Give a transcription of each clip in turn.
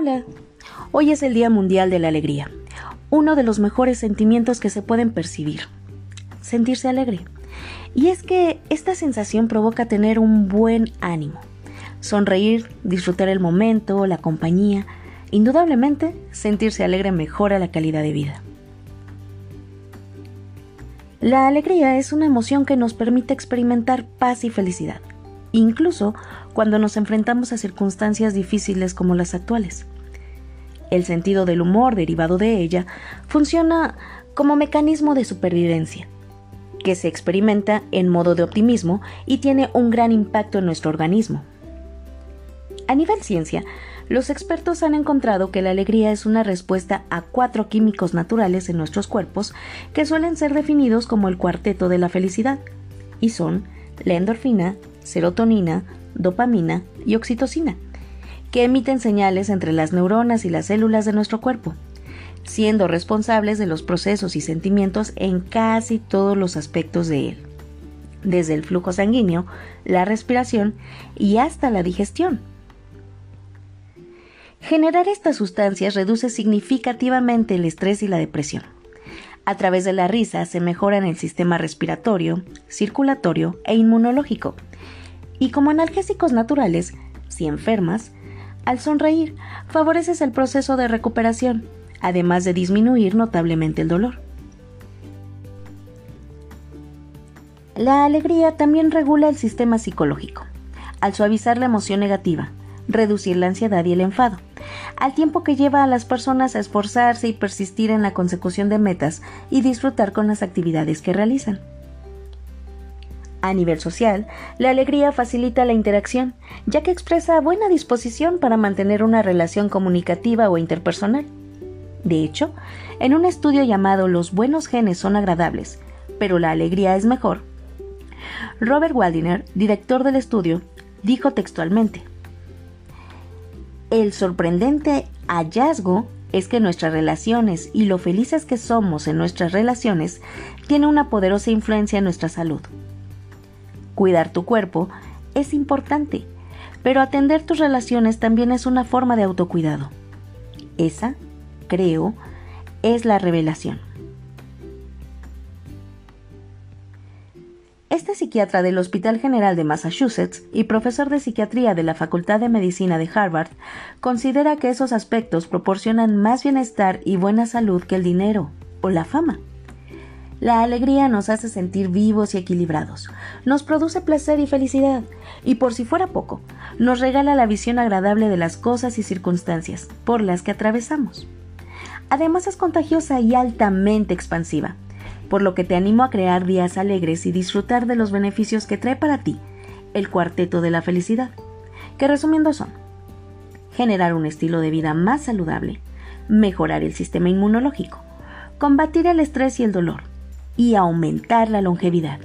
Hola, hoy es el Día Mundial de la Alegría, uno de los mejores sentimientos que se pueden percibir, sentirse alegre. Y es que esta sensación provoca tener un buen ánimo, sonreír, disfrutar el momento, la compañía, indudablemente sentirse alegre mejora la calidad de vida. La alegría es una emoción que nos permite experimentar paz y felicidad, incluso cuando nos enfrentamos a circunstancias difíciles como las actuales. El sentido del humor derivado de ella funciona como mecanismo de supervivencia, que se experimenta en modo de optimismo y tiene un gran impacto en nuestro organismo. A nivel ciencia, los expertos han encontrado que la alegría es una respuesta a cuatro químicos naturales en nuestros cuerpos que suelen ser definidos como el cuarteto de la felicidad, y son la endorfina, serotonina, dopamina y oxitocina, que emiten señales entre las neuronas y las células de nuestro cuerpo, siendo responsables de los procesos y sentimientos en casi todos los aspectos de él, desde el flujo sanguíneo, la respiración y hasta la digestión. Generar estas sustancias reduce significativamente el estrés y la depresión. A través de la risa se mejoran el sistema respiratorio, circulatorio e inmunológico. Y como analgésicos naturales, si enfermas, al sonreír favoreces el proceso de recuperación, además de disminuir notablemente el dolor. La alegría también regula el sistema psicológico, al suavizar la emoción negativa, reducir la ansiedad y el enfado, al tiempo que lleva a las personas a esforzarse y persistir en la consecución de metas y disfrutar con las actividades que realizan. A nivel social, la alegría facilita la interacción, ya que expresa buena disposición para mantener una relación comunicativa o interpersonal. De hecho, en un estudio llamado Los buenos genes son agradables, pero la alegría es mejor, Robert Waldiner, director del estudio, dijo textualmente, el sorprendente hallazgo es que nuestras relaciones y lo felices que somos en nuestras relaciones tiene una poderosa influencia en nuestra salud. Cuidar tu cuerpo es importante, pero atender tus relaciones también es una forma de autocuidado. Esa, creo, es la revelación. Este psiquiatra del Hospital General de Massachusetts y profesor de psiquiatría de la Facultad de Medicina de Harvard considera que esos aspectos proporcionan más bienestar y buena salud que el dinero o la fama. La alegría nos hace sentir vivos y equilibrados, nos produce placer y felicidad, y por si fuera poco, nos regala la visión agradable de las cosas y circunstancias por las que atravesamos. Además es contagiosa y altamente expansiva por lo que te animo a crear días alegres y disfrutar de los beneficios que trae para ti el cuarteto de la felicidad, que resumiendo son generar un estilo de vida más saludable, mejorar el sistema inmunológico, combatir el estrés y el dolor y aumentar la longevidad.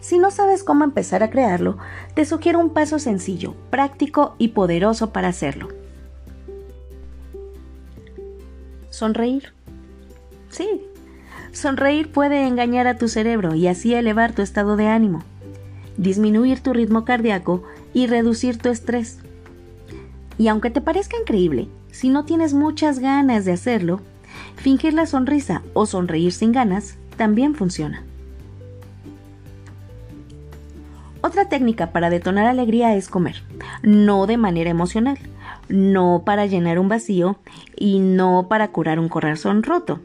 Si no sabes cómo empezar a crearlo, te sugiero un paso sencillo, práctico y poderoso para hacerlo. Sonreír. Sí, Sonreír puede engañar a tu cerebro y así elevar tu estado de ánimo, disminuir tu ritmo cardíaco y reducir tu estrés. Y aunque te parezca increíble, si no tienes muchas ganas de hacerlo, fingir la sonrisa o sonreír sin ganas también funciona. Otra técnica para detonar alegría es comer, no de manera emocional, no para llenar un vacío y no para curar un corazón roto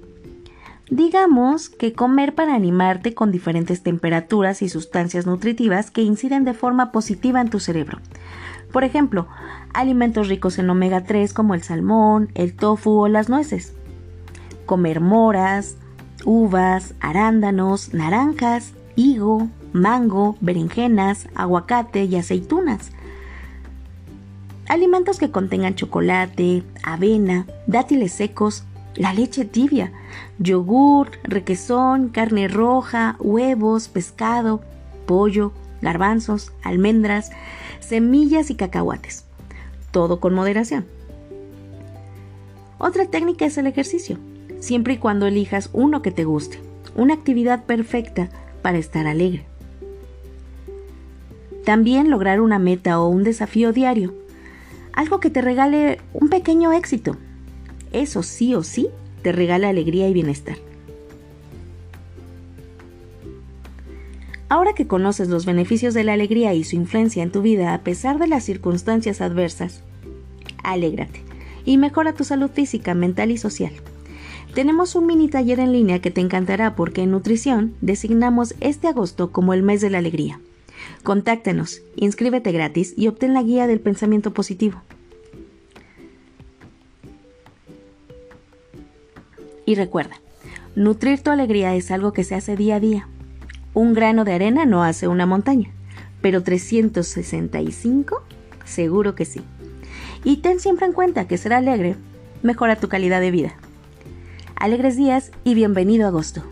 Digamos que comer para animarte con diferentes temperaturas y sustancias nutritivas que inciden de forma positiva en tu cerebro. Por ejemplo, alimentos ricos en omega 3 como el salmón, el tofu o las nueces. Comer moras, uvas, arándanos, naranjas, higo, mango, berenjenas, aguacate y aceitunas. Alimentos que contengan chocolate, avena, dátiles secos, la leche tibia, yogur, requesón, carne roja, huevos, pescado, pollo, garbanzos, almendras, semillas y cacahuates. Todo con moderación. Otra técnica es el ejercicio, siempre y cuando elijas uno que te guste, una actividad perfecta para estar alegre. También lograr una meta o un desafío diario algo que te regale un pequeño éxito. Eso sí o sí te regala alegría y bienestar. Ahora que conoces los beneficios de la alegría y su influencia en tu vida a pesar de las circunstancias adversas, alégrate y mejora tu salud física, mental y social. Tenemos un mini taller en línea que te encantará porque en nutrición designamos este agosto como el mes de la alegría. Contáctanos, inscríbete gratis y obtén la guía del pensamiento positivo. Y recuerda, nutrir tu alegría es algo que se hace día a día. Un grano de arena no hace una montaña, pero 365 seguro que sí. Y ten siempre en cuenta que ser alegre mejora tu calidad de vida. Alegres días y bienvenido a agosto.